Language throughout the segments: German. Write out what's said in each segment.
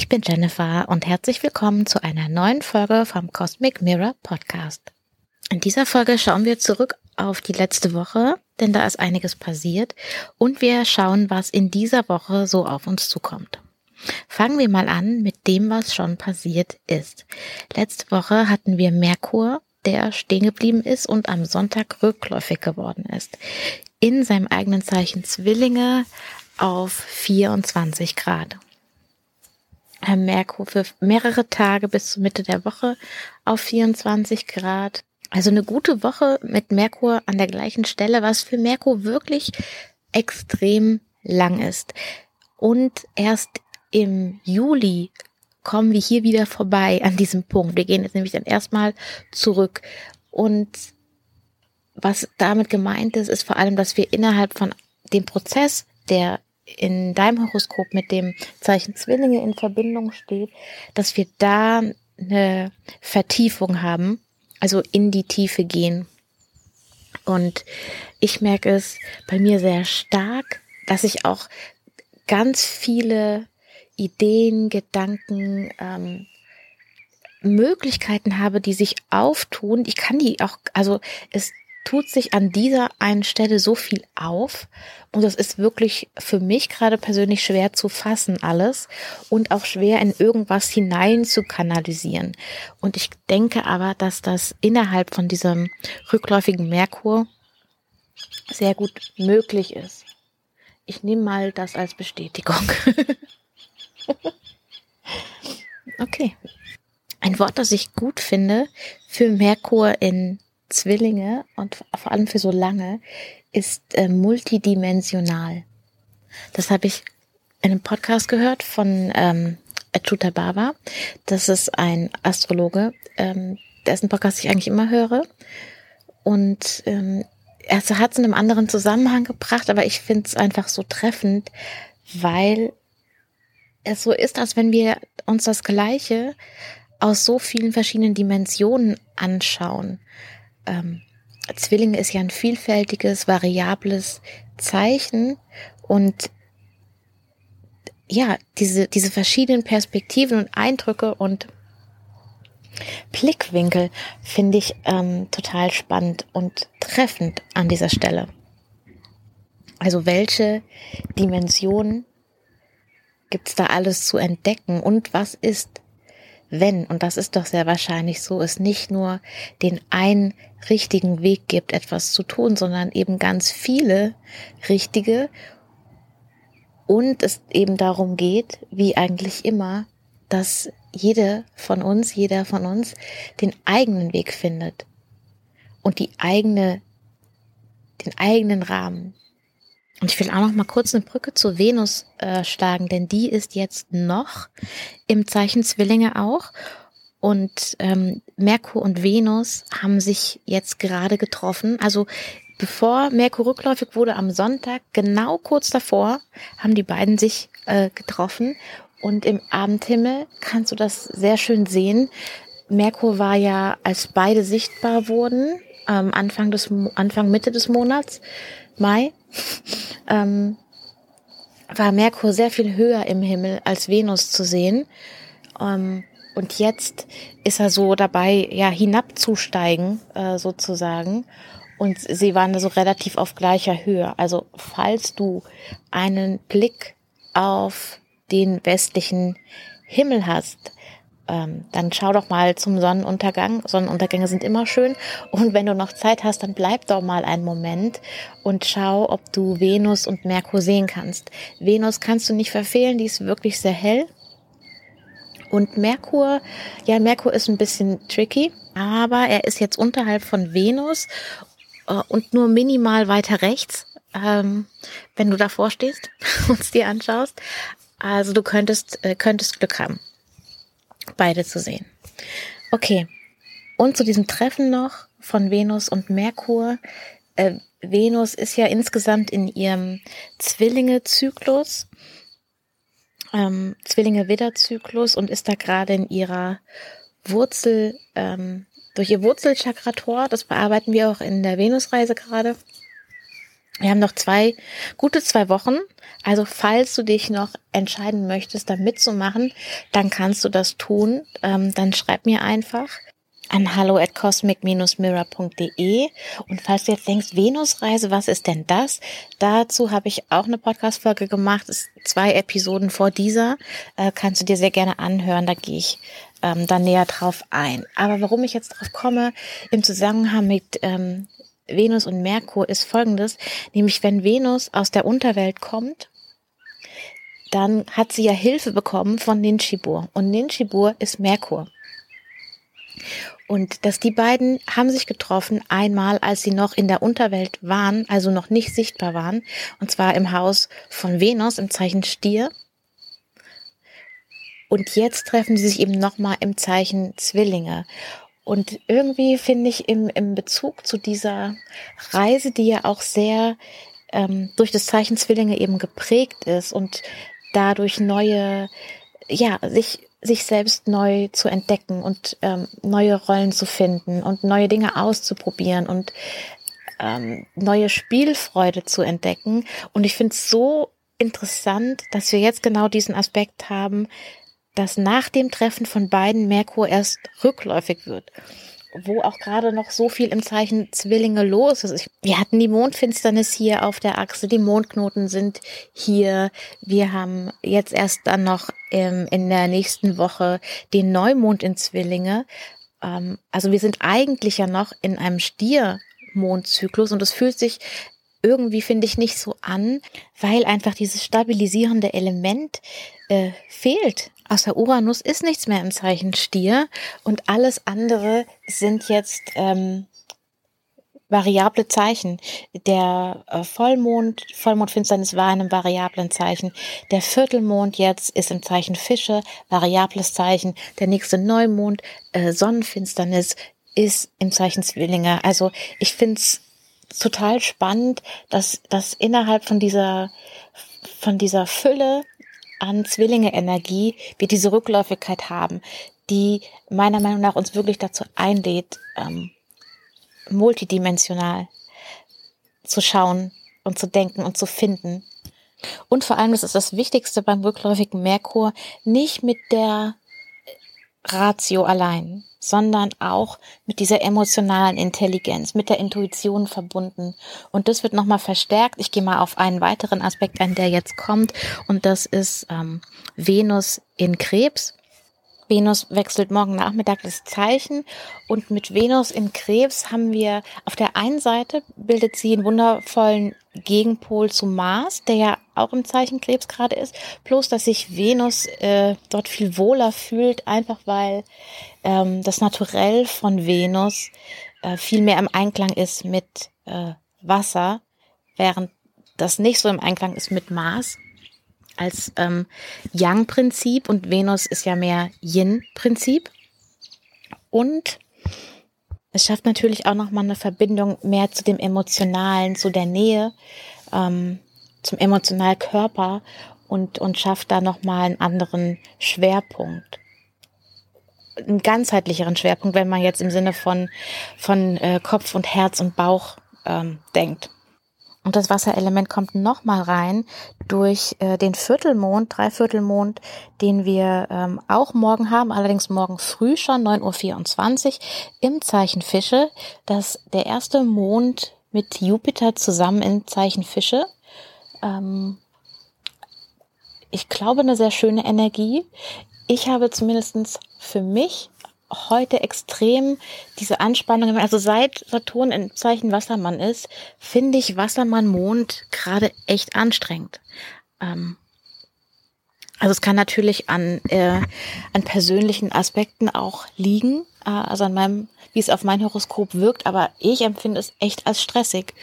Ich bin Jennifer und herzlich willkommen zu einer neuen Folge vom Cosmic Mirror Podcast. In dieser Folge schauen wir zurück auf die letzte Woche, denn da ist einiges passiert und wir schauen, was in dieser Woche so auf uns zukommt. Fangen wir mal an mit dem, was schon passiert ist. Letzte Woche hatten wir Merkur, der stehen geblieben ist und am Sonntag rückläufig geworden ist. In seinem eigenen Zeichen Zwillinge auf 24 Grad. Merkur für mehrere Tage bis zur Mitte der Woche auf 24 Grad. Also eine gute Woche mit Merkur an der gleichen Stelle, was für Merkur wirklich extrem lang ist. Und erst im Juli kommen wir hier wieder vorbei an diesem Punkt. Wir gehen jetzt nämlich dann erstmal zurück. Und was damit gemeint ist, ist vor allem, dass wir innerhalb von dem Prozess, der in deinem Horoskop mit dem Zeichen Zwillinge in Verbindung steht, dass wir da eine Vertiefung haben, also in die Tiefe gehen. Und ich merke es bei mir sehr stark, dass ich auch ganz viele Ideen, Gedanken, ähm, Möglichkeiten habe, die sich auftun. Ich kann die auch, also es tut sich an dieser einen Stelle so viel auf und das ist wirklich für mich gerade persönlich schwer zu fassen alles und auch schwer in irgendwas hinein zu kanalisieren. Und ich denke aber, dass das innerhalb von diesem rückläufigen Merkur sehr gut möglich ist. Ich nehme mal das als Bestätigung. okay. Ein Wort, das ich gut finde für Merkur in Zwillinge und vor allem für so lange ist äh, multidimensional. Das habe ich in einem Podcast gehört von ähm, Achuta Baba. Das ist ein Astrologe, ähm, dessen Podcast ich eigentlich immer höre. Und ähm, er hat es in einem anderen Zusammenhang gebracht, aber ich finde es einfach so treffend, weil es so ist, als wenn wir uns das Gleiche aus so vielen verschiedenen Dimensionen anschauen ähm, Zwillinge ist ja ein vielfältiges, variables Zeichen und ja, diese, diese verschiedenen Perspektiven und Eindrücke und Blickwinkel finde ich ähm, total spannend und treffend an dieser Stelle. Also welche Dimensionen gibt es da alles zu entdecken und was ist wenn, und das ist doch sehr wahrscheinlich so, es nicht nur den einen richtigen Weg gibt, etwas zu tun, sondern eben ganz viele richtige. Und es eben darum geht, wie eigentlich immer, dass jede von uns, jeder von uns den eigenen Weg findet und die eigene, den eigenen Rahmen, und ich will auch noch mal kurz eine Brücke zu Venus äh, schlagen, denn die ist jetzt noch im Zeichen Zwillinge auch. Und ähm, Merkur und Venus haben sich jetzt gerade getroffen. Also bevor Merkur rückläufig wurde am Sonntag, genau kurz davor, haben die beiden sich äh, getroffen. Und im Abendhimmel kannst du das sehr schön sehen. Merkur war ja, als beide sichtbar wurden, ähm, Anfang des Anfang Mitte des Monats, Mai, ähm, war Merkur sehr viel höher im Himmel als Venus zu sehen. Ähm, und jetzt ist er so dabei, ja, hinabzusteigen, äh, sozusagen. Und sie waren so relativ auf gleicher Höhe. Also falls du einen Blick auf den westlichen Himmel hast, ähm, dann schau doch mal zum Sonnenuntergang. Sonnenuntergänge sind immer schön. Und wenn du noch Zeit hast, dann bleib doch mal einen Moment und schau, ob du Venus und Merkur sehen kannst. Venus kannst du nicht verfehlen, die ist wirklich sehr hell. Und Merkur, ja, Merkur ist ein bisschen tricky, aber er ist jetzt unterhalb von Venus äh, und nur minimal weiter rechts, ähm, wenn du davor stehst und es dir anschaust. Also du könntest, äh, könntest Glück haben beide zu sehen. Okay. Und zu diesem Treffen noch von Venus und Merkur. Äh, Venus ist ja insgesamt in ihrem Zwillinge-Zyklus, ähm, Zwillinge-Widder-Zyklus und ist da gerade in ihrer Wurzel, ähm, durch ihr Wurzelchakrator, das bearbeiten wir auch in der Venusreise gerade, Wir haben noch zwei, gute zwei Wochen. Also falls du dich noch entscheiden möchtest, da mitzumachen, dann kannst du das tun. Ähm, dann schreib mir einfach an hallo at cosmic-mirror.de. Und falls du jetzt denkst, Venusreise, was ist denn das? Dazu habe ich auch eine Podcast-Folge gemacht. Ist zwei Episoden vor dieser. Äh, kannst du dir sehr gerne anhören. Da gehe ich ähm, da näher drauf ein. Aber warum ich jetzt drauf komme, im Zusammenhang mit ähm, Venus und Merkur ist folgendes, nämlich wenn Venus aus der Unterwelt kommt, dann hat sie ja Hilfe bekommen von Ninshibur und Ninshibur ist Merkur. Und dass die beiden haben sich getroffen, einmal als sie noch in der Unterwelt waren, also noch nicht sichtbar waren, und zwar im Haus von Venus im Zeichen Stier. Und jetzt treffen sie sich eben nochmal im Zeichen Zwillinge. Und irgendwie finde ich im, im Bezug zu dieser Reise, die ja auch sehr ähm, durch das Zeichen Zwillinge eben geprägt ist und dadurch neue, ja, sich sich selbst neu zu entdecken und ähm, neue Rollen zu finden und neue Dinge auszuprobieren und ähm, neue Spielfreude zu entdecken. Und ich finde es so interessant, dass wir jetzt genau diesen Aspekt haben, dass nach dem Treffen von beiden Merkur erst rückläufig wird wo auch gerade noch so viel im Zeichen Zwillinge los ist. Wir hatten die Mondfinsternis hier auf der Achse, die Mondknoten sind hier. Wir haben jetzt erst dann noch ähm, in der nächsten Woche den Neumond in Zwillinge. Ähm, also wir sind eigentlich ja noch in einem Stiermondzyklus und es fühlt sich irgendwie, finde ich, nicht so an, weil einfach dieses stabilisierende Element äh, fehlt außer Uranus ist nichts mehr im Zeichen Stier und alles andere sind jetzt ähm, variable Zeichen. Der äh, Vollmond, Vollmondfinsternis war in einem variablen Zeichen. Der Viertelmond jetzt ist im Zeichen Fische, variables Zeichen. Der nächste Neumond, äh, Sonnenfinsternis, ist im Zeichen Zwillinge. Also ich find's total spannend, dass, dass innerhalb von dieser, von dieser Fülle an Zwillinge-Energie wir diese Rückläufigkeit haben, die meiner Meinung nach uns wirklich dazu einlädt, ähm, multidimensional zu schauen und zu denken und zu finden. Und vor allem, das ist das Wichtigste beim rückläufigen Merkur, nicht mit der Ratio allein, sondern auch mit dieser emotionalen Intelligenz, mit der Intuition verbunden. Und das wird nochmal verstärkt. Ich gehe mal auf einen weiteren Aspekt ein, der jetzt kommt. Und das ist ähm, Venus in Krebs. Venus wechselt morgen Nachmittag das Zeichen und mit Venus in Krebs haben wir auf der einen Seite bildet sie einen wundervollen Gegenpol zu Mars, der ja auch im Zeichen Krebs gerade ist, bloß dass sich Venus äh, dort viel wohler fühlt, einfach weil ähm, das Naturell von Venus äh, viel mehr im Einklang ist mit äh, Wasser, während das nicht so im Einklang ist mit Mars als ähm, Yang-Prinzip und Venus ist ja mehr Yin-Prinzip. Und es schafft natürlich auch nochmal eine Verbindung mehr zu dem Emotionalen, zu der Nähe, ähm, zum emotionalen Körper und, und schafft da nochmal einen anderen Schwerpunkt. Einen ganzheitlicheren Schwerpunkt, wenn man jetzt im Sinne von, von äh, Kopf und Herz und Bauch ähm, denkt. Und das Wasserelement kommt nochmal rein durch äh, den Viertelmond, Dreiviertelmond, den wir ähm, auch morgen haben, allerdings morgen früh schon, 9.24 Uhr, im Zeichen Fische. Das der erste Mond mit Jupiter zusammen im Zeichen Fische. Ähm, ich glaube, eine sehr schöne Energie. Ich habe zumindestens für mich heute extrem diese Anspannung, also seit Saturn im Zeichen Wassermann ist, finde ich Wassermann-Mond gerade echt anstrengend. Ähm, also es kann natürlich an, äh, an persönlichen Aspekten auch liegen, äh, also an meinem, wie es auf mein Horoskop wirkt, aber ich empfinde es echt als stressig.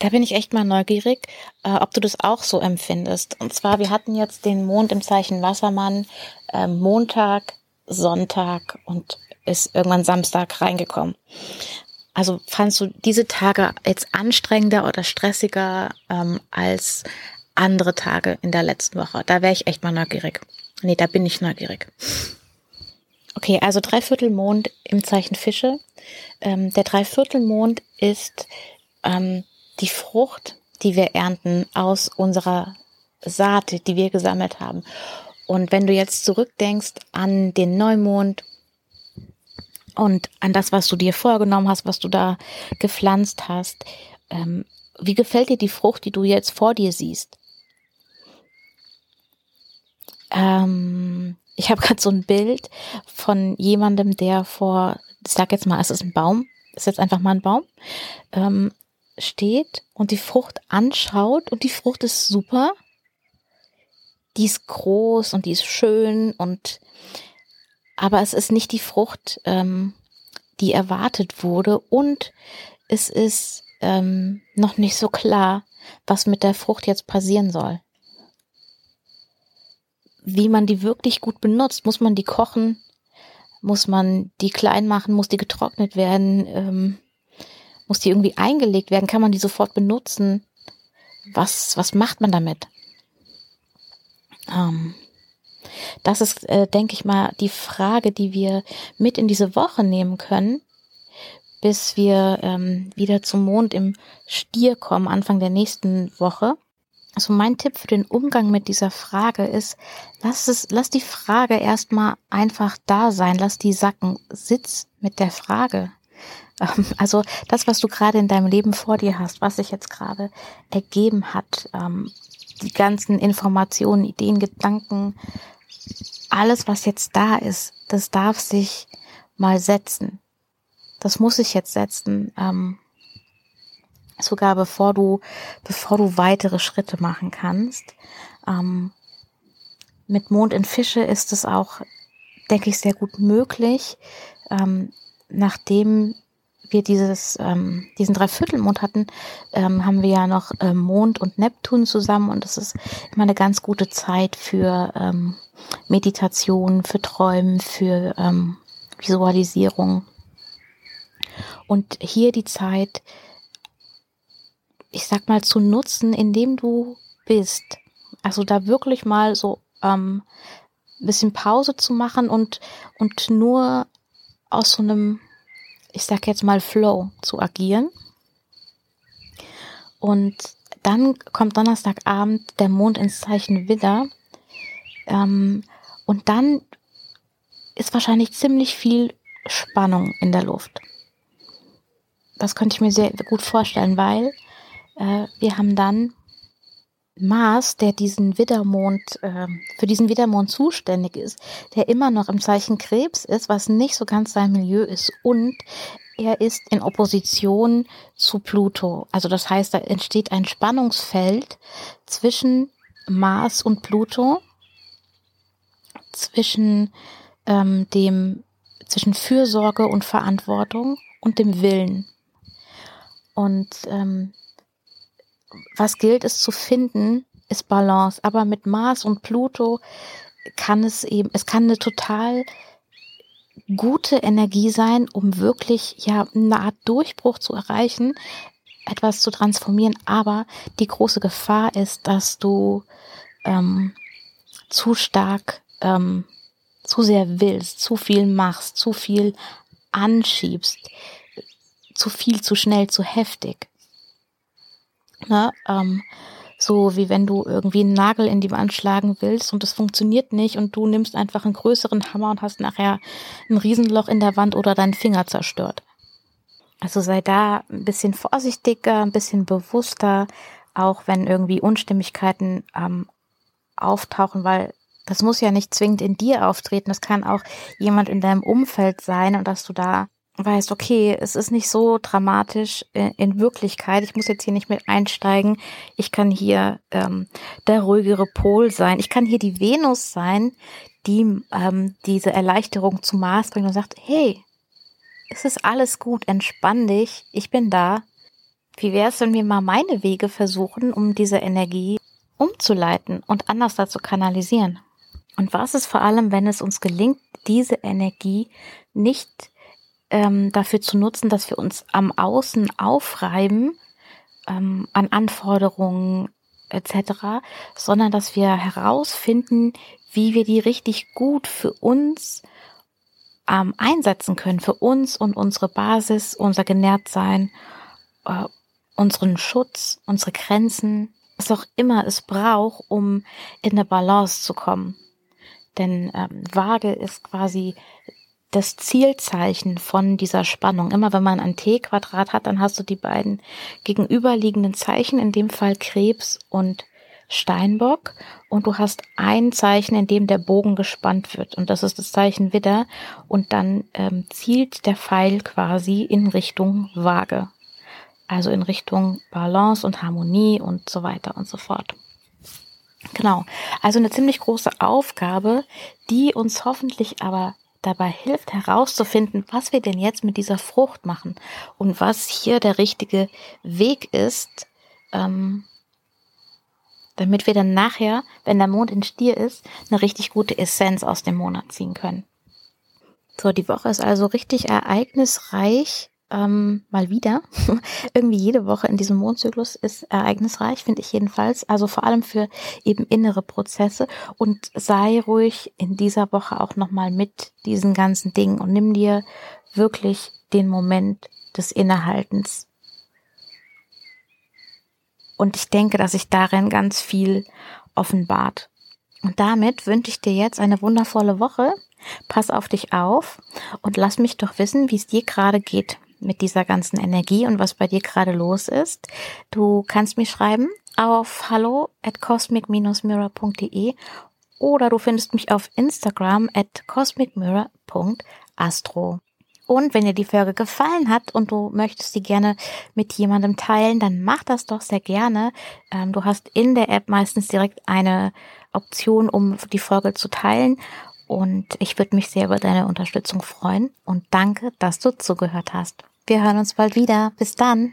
Da bin ich echt mal neugierig, äh, ob du das auch so empfindest. Und zwar, wir hatten jetzt den Mond im Zeichen Wassermann, äh, Montag, Sonntag und ist irgendwann Samstag reingekommen. Also fandst du diese Tage jetzt anstrengender oder stressiger ähm, als andere Tage in der letzten Woche? Da wäre ich echt mal neugierig. Nee, da bin ich neugierig. Okay, also Dreiviertelmond im Zeichen Fische. Ähm, der Dreiviertelmond ist ähm, die Frucht, die wir ernten aus unserer Saat, die wir gesammelt haben. Und wenn du jetzt zurückdenkst an den Neumond und an das, was du dir vorgenommen hast, was du da gepflanzt hast, ähm, wie gefällt dir die Frucht, die du jetzt vor dir siehst? Ähm, ich habe gerade so ein Bild von jemandem, der vor, ich sag jetzt mal, es ist ein Baum, ist jetzt einfach mal ein Baum, ähm, steht und die Frucht anschaut und die Frucht ist super. Die ist groß und die ist schön und aber es ist nicht die Frucht, ähm, die erwartet wurde und es ist ähm, noch nicht so klar, was mit der Frucht jetzt passieren soll. Wie man die wirklich gut benutzt, muss man die kochen, muss man die klein machen, muss die getrocknet werden, ähm, muss die irgendwie eingelegt werden, kann man die sofort benutzen? Was, was macht man damit? Ähm, das ist, äh, denke ich mal, die Frage, die wir mit in diese Woche nehmen können, bis wir ähm, wieder zum Mond im Stier kommen, Anfang der nächsten Woche. Also mein Tipp für den Umgang mit dieser Frage ist, lass es, lass die Frage erstmal einfach da sein, lass die sacken, sitz mit der Frage. Ähm, also das, was du gerade in deinem Leben vor dir hast, was sich jetzt gerade ergeben hat, ähm, die ganzen Informationen, Ideen, Gedanken, alles, was jetzt da ist, das darf sich mal setzen. Das muss sich jetzt setzen. Ähm, sogar bevor du, bevor du weitere Schritte machen kannst. Ähm, mit Mond in Fische ist es auch, denke ich, sehr gut möglich, ähm, nachdem wir dieses, ähm, diesen Dreiviertelmond hatten, ähm, haben wir ja noch ähm, Mond und Neptun zusammen und das ist immer eine ganz gute Zeit für ähm, Meditation, für Träumen, für ähm, Visualisierung. Und hier die Zeit, ich sag mal, zu nutzen, indem du bist. Also da wirklich mal so ähm, bisschen Pause zu machen und, und nur aus so einem ich sag jetzt mal Flow zu agieren. Und dann kommt Donnerstagabend der Mond ins Zeichen Widder. Ähm, und dann ist wahrscheinlich ziemlich viel Spannung in der Luft. Das könnte ich mir sehr gut vorstellen, weil äh, wir haben dann Mars, der diesen Widdermond, äh, für diesen Widdermond zuständig ist, der immer noch im Zeichen Krebs ist, was nicht so ganz sein Milieu ist. Und er ist in Opposition zu Pluto. Also das heißt, da entsteht ein Spannungsfeld zwischen Mars und Pluto, zwischen ähm, dem, zwischen Fürsorge und Verantwortung und dem Willen. Und ähm, was gilt es zu finden, ist Balance. Aber mit Mars und Pluto kann es eben, es kann eine total gute Energie sein, um wirklich ja eine Art Durchbruch zu erreichen, etwas zu transformieren. Aber die große Gefahr ist, dass du ähm, zu stark, ähm, zu sehr willst, zu viel machst, zu viel anschiebst, zu viel, zu schnell, zu heftig. Ne? Ähm, so wie wenn du irgendwie einen Nagel in die Wand schlagen willst und das funktioniert nicht und du nimmst einfach einen größeren Hammer und hast nachher ein Riesenloch in der Wand oder deinen Finger zerstört. Also sei da ein bisschen vorsichtiger, ein bisschen bewusster, auch wenn irgendwie Unstimmigkeiten ähm, auftauchen, weil das muss ja nicht zwingend in dir auftreten, das kann auch jemand in deinem Umfeld sein und dass du da weißt, okay, es ist nicht so dramatisch in Wirklichkeit. Ich muss jetzt hier nicht mit einsteigen. Ich kann hier ähm, der ruhigere Pol sein. Ich kann hier die Venus sein, die ähm, diese Erleichterung zum Mars bringt und sagt, hey, es ist alles gut, entspann dich, ich bin da. Wie wäre es, wenn wir mal meine Wege versuchen, um diese Energie umzuleiten und anders dazu kanalisieren? Und was ist vor allem, wenn es uns gelingt, diese Energie nicht ähm, dafür zu nutzen, dass wir uns am Außen aufreiben ähm, an Anforderungen etc., sondern dass wir herausfinden, wie wir die richtig gut für uns ähm, einsetzen können, für uns und unsere Basis, unser Genährtsein äh, unseren Schutz, unsere Grenzen, was auch immer es braucht, um in eine Balance zu kommen. Denn ähm, Waage ist quasi das Zielzeichen von dieser Spannung. Immer wenn man ein T-Quadrat hat, dann hast du die beiden gegenüberliegenden Zeichen, in dem Fall Krebs und Steinbock. Und du hast ein Zeichen, in dem der Bogen gespannt wird. Und das ist das Zeichen Widder. Und dann ähm, zielt der Pfeil quasi in Richtung Waage. Also in Richtung Balance und Harmonie und so weiter und so fort. Genau. Also eine ziemlich große Aufgabe, die uns hoffentlich aber dabei hilft herauszufinden, was wir denn jetzt mit dieser Frucht machen und was hier der richtige Weg ist, ähm, damit wir dann nachher, wenn der Mond in Stier ist, eine richtig gute Essenz aus dem Monat ziehen können. So, die Woche ist also richtig ereignisreich ähm, mal wieder. Irgendwie jede Woche in diesem Mondzyklus ist ereignisreich, finde ich jedenfalls. Also vor allem für eben innere Prozesse. Und sei ruhig in dieser Woche auch nochmal mit diesen ganzen Dingen und nimm dir wirklich den Moment des Innehaltens. Und ich denke, dass sich darin ganz viel offenbart. Und damit wünsche ich dir jetzt eine wundervolle Woche. Pass auf dich auf und lass mich doch wissen, wie es dir gerade geht mit dieser ganzen Energie und was bei dir gerade los ist. Du kannst mir schreiben auf hallo at cosmic-mirror.de oder du findest mich auf Instagram at cosmicmirror.astro. Und wenn dir die Folge gefallen hat und du möchtest sie gerne mit jemandem teilen, dann mach das doch sehr gerne. Ähm, du hast in der App meistens direkt eine Option, um die Folge zu teilen. Und ich würde mich sehr über deine Unterstützung freuen. Und danke, dass du zugehört hast. Wir hören uns bald wieder. Bis dann.